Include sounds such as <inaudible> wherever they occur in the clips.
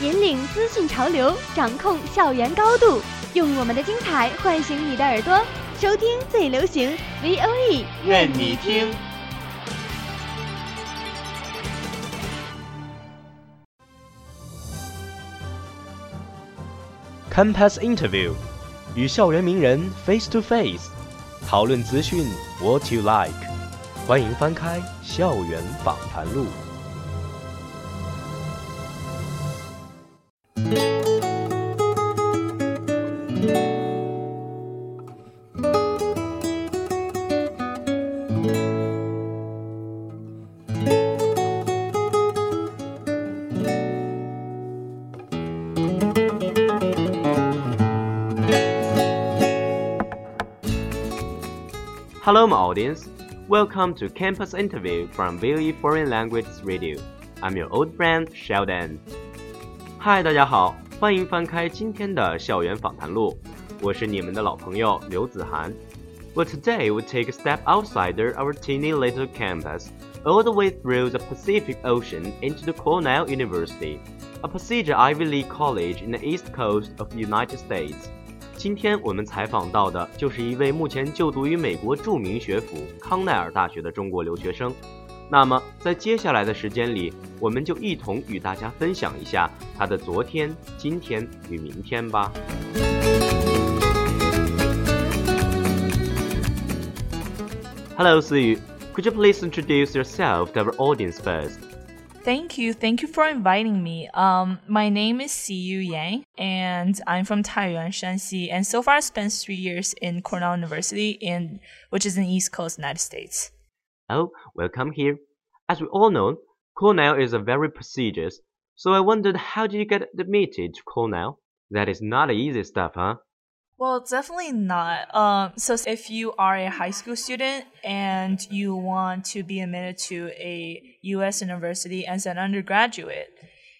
引领资讯潮流，掌控校园高度，用我们的精彩唤醒你的耳朵，收听最流行 V O E，愿你听。Campus Interview，与校园名人 face to face，讨论资讯 what you like。欢迎翻开《校园访谈录》。Hello, my audience. Welcome to Campus Interview from VOE Foreign Language Radio. I'm your old friend Sheldon. Hi，大家好，欢迎翻开今天的校园访谈录，我是你们的老朋友刘子涵。Well, today we take a step outside our teeny little campus, all the way through the Pacific Ocean into the Cornell University, a prestigious Ivy League college in the east coast of the United States. 今天我们采访到的就是一位目前就读于美国著名学府康奈尔大学的中国留学生。那么，在接下来的时间里，我们就一同与大家分享一下他的昨天、今天与明天吧。Hello，思雨，Could you please introduce yourself to our audience first? Thank you. Thank you for inviting me. Um, my name is Siyu Yang, and I'm from Taiyuan, Shanxi. And so far, I spent three years in Cornell University, in which is in East Coast, United States. Oh, welcome here. As we all know, Cornell is a very prestigious. So I wondered, how did you get admitted to Cornell? That is not easy stuff, huh? Well, definitely not. Um, so if you are a high school student and you want to be admitted to a U.S. university as an undergraduate,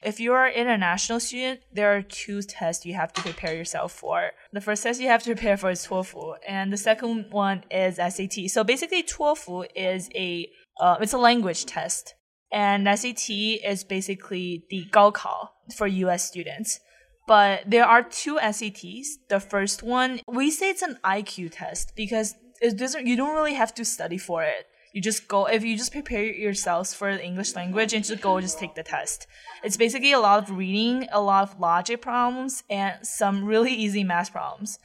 if you are an international student, there are two tests you have to prepare yourself for. The first test you have to prepare for is TOEFL, and the second one is SAT. So basically, TOEFL is a uh, it's a language test, and SAT is basically the 高考 for U.S. students but there are two SATs. The first one, we say it's an IQ test because it doesn't, you don't really have to study for it. You just go, if you just prepare yourselves for the English language and just go just take the test. It's basically a lot of reading, a lot of logic problems, and some really easy math problems.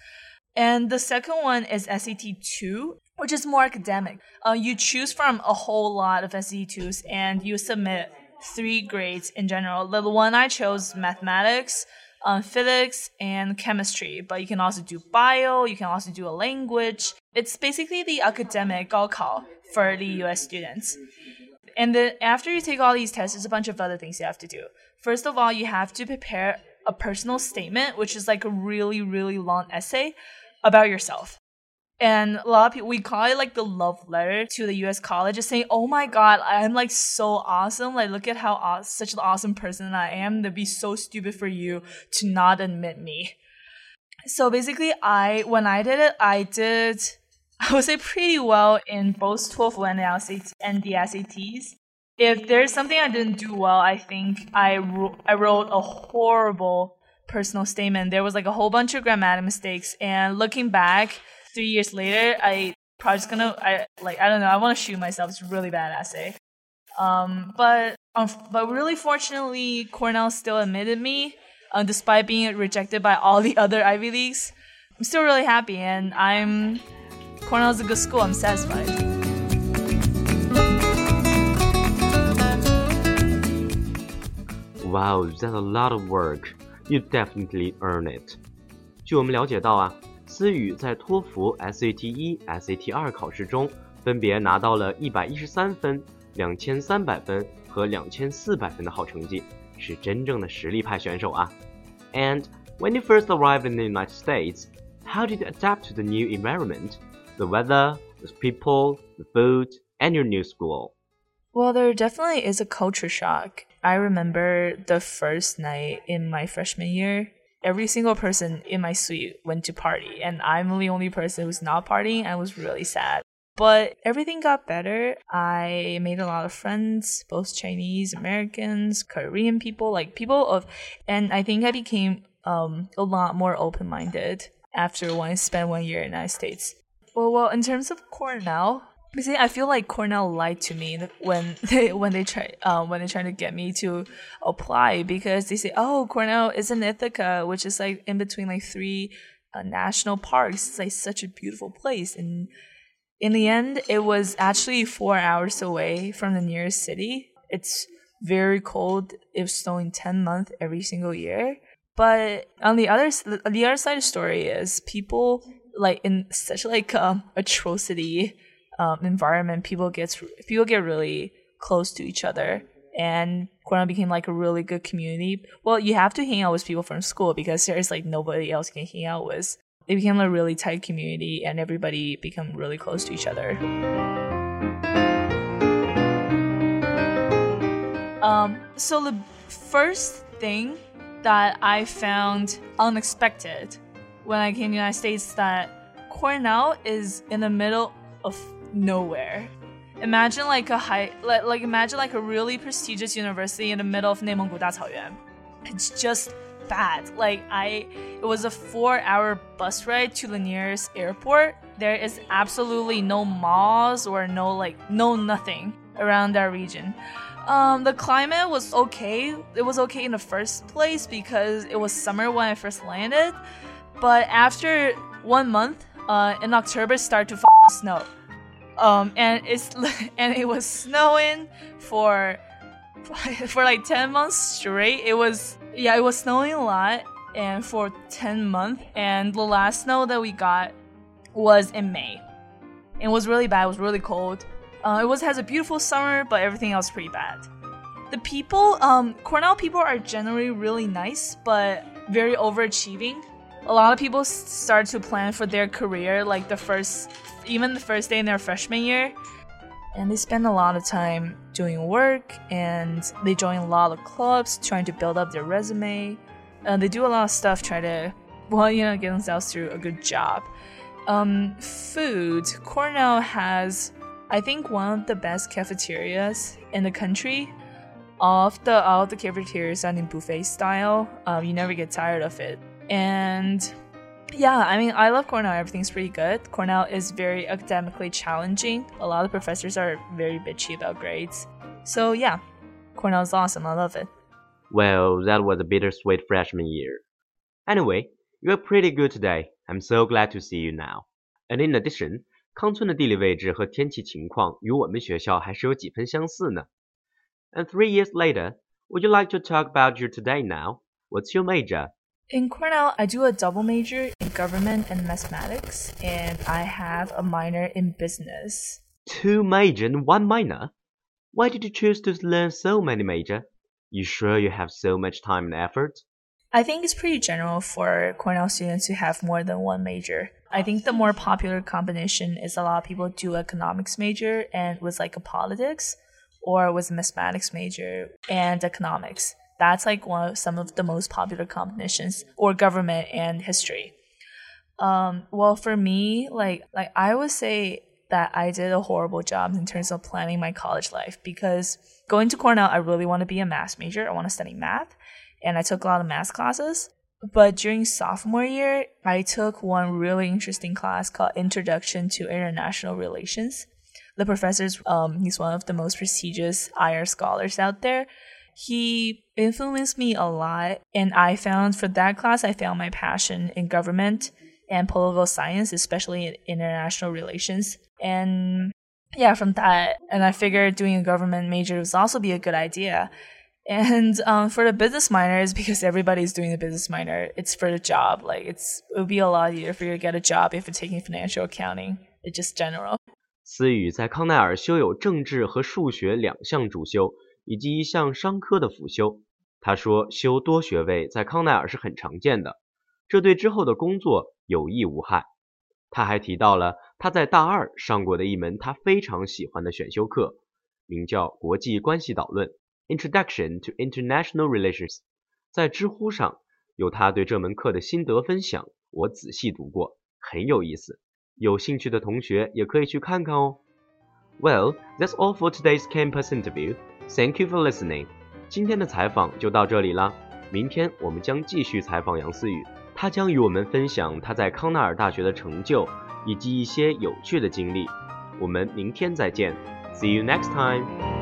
And the second one is SAT 2, which is more academic. Uh, you choose from a whole lot of SAT 2s and you submit three grades in general. The one I chose, mathematics, um, physics and chemistry, but you can also do bio, you can also do a language. It's basically the academic 高考 for the US students. And then after you take all these tests, there's a bunch of other things you have to do. First of all, you have to prepare a personal statement, which is like a really, really long essay about yourself. And a lot of people, we call it like the love letter to the US college, just saying, oh my God, I'm like so awesome. Like, look at how aw- such an awesome person I am. That'd be so stupid for you to not admit me. So basically, I, when I did it, I did, <laughs> I would say pretty well in both TOEFL and the, SAT, and the SATs. If there's something I didn't do well, I think I, wrote, I wrote a horrible personal statement. There was like a whole bunch of grammatic mistakes. And looking back, three years later, I probably just gonna I like I don't know. I want to shoot myself. It's a really bad essay. Um, but um, but really fortunately, Cornell still admitted me, uh, despite being rejected by all the other <laughs> Ivy leagues. I'm still really happy, and I'm Cornell's a good school. I'm satisfied. Wow, that's a lot of work. You definitely earn it. 据我们了解到啊， 思雨在托福 SAT 一、SAT 二考试中分别拿到了一百一十三分、两千三百分和两千四百分的好成绩，是真正的实力派选手啊。And When you first arrived in the United States, how did you adapt to the new environment, the weather, the people, the food, and your new school? Well, there definitely is a culture shock. I remember the first night in my freshman year, every single person in my suite went to party, and I'm the only person who's not partying. I was really sad. But everything got better. I made a lot of friends, both Chinese, Americans, Korean people, like people of, and I think I became um, a lot more open minded after I spent one year in the United States. Well, well, in terms of Cornell, see, I feel like Cornell lied to me when <laughs> they when they try um, when they trying to get me to apply because they say, oh, Cornell is in Ithaca, which is like in between like three uh, national parks. It's like such a beautiful place, and in the end, it was actually four hours away from the nearest city. It's very cold. It was snowing ten months every single year. But on the other the other side of the story is people like in such like um, atrocity um, environment, people gets people get really close to each other, and Cornell became like a really good community. Well, you have to hang out with people from school because there's like nobody else you can hang out with. It became a really tight community, and everybody became really close to each other. Um, so the first thing that I found unexpected when I came to the United States that Cornell is in the middle of nowhere. Imagine like a high, like, like imagine like a really prestigious university in the middle of 内蒙古大草原. It's just bad. Like I, it was a four-hour bus ride to the nearest airport. There is absolutely no malls or no like no nothing around that region. Um, the climate was okay. It was okay in the first place because it was summer when I first landed. But after one month, uh, in October, it started to snow. Um, and it's <laughs> and it was snowing for <laughs> for like ten months straight. It was yeah, it was snowing a lot, and for ten months. And the last snow that we got was in May. It was really bad. It was really cold. Uh, it was has a beautiful summer, but everything else pretty bad. The people, um, Cornell people are generally really nice, but very overachieving. A lot of people start to plan for their career like the first, even the first day in their freshman year, and they spend a lot of time doing work and they join a lot of clubs trying to build up their resume. And they do a lot of stuff try to, well, you know, get themselves through a good job. Um, food. Cornell has I think one of the best cafeterias in the country. All of the all of the cafeterias are in buffet style. Um, you never get tired of it. And yeah, I mean, I love Cornell. Everything's pretty good. Cornell is very academically challenging. A lot of professors are very bitchy about grades. So yeah, Cornell's awesome. I love it. Well, that was a bittersweet freshman year. Anyway, you're pretty good today. I'm so glad to see you now. And in addition, 康村的地理位置和天气情况与我们学校还是有几分相似呢。And three years later, would you like to talk about your today now? What's your major? In Cornell, I do a double major in government and mathematics, and I have a minor in business. Two major and one minor? Why did you choose to learn so many major? You sure you have so much time and effort? I think it's pretty general for Cornell students to have more than one major. I think the more popular combination is a lot of people do economics major and with like a politics or with a mathematics major and economics. That's like one of some of the most popular combinations or government and history. Um, well, for me, like like I would say that I did a horrible job in terms of planning my college life because going to Cornell, I really want to be a math major. I want to study math, and I took a lot of math classes. But during sophomore year, I took one really interesting class called Introduction to International Relations. The professor's um, he's one of the most prestigious IR scholars out there He influenced me a lot, and I found for that class, I found my passion in government and political science, especially in international relations. And yeah, from that, and I figured doing a government major would also be a good idea. And um, for the business minors, because everybody's doing the business minor, it's for the job. Like it's it would be a lot easier for you to get a job if you're taking financial accounting. It's just general. 思雨在康奈尔修有政治和数学两项主修， 以及一项商科的辅修。他说，修多学位在康奈尔是很常见的。这对之后的工作有益无害。他还提到了他在大二上过的一门他非常喜欢的选修课，名叫《国际关系导论》（Introduction to International Relations）。在知乎上有他对这门课的心得分享，我仔细读过，很有意思。有兴趣的同学也可以去看看哦。Well, that's all for today's campus interview. Thank you for listening. 今天的采访就到这里了。明天我们将继续采访杨思雨，他将与我们分享他在康奈尔大学的成就以及一些有趣的经历。我们明天再见，See you next time.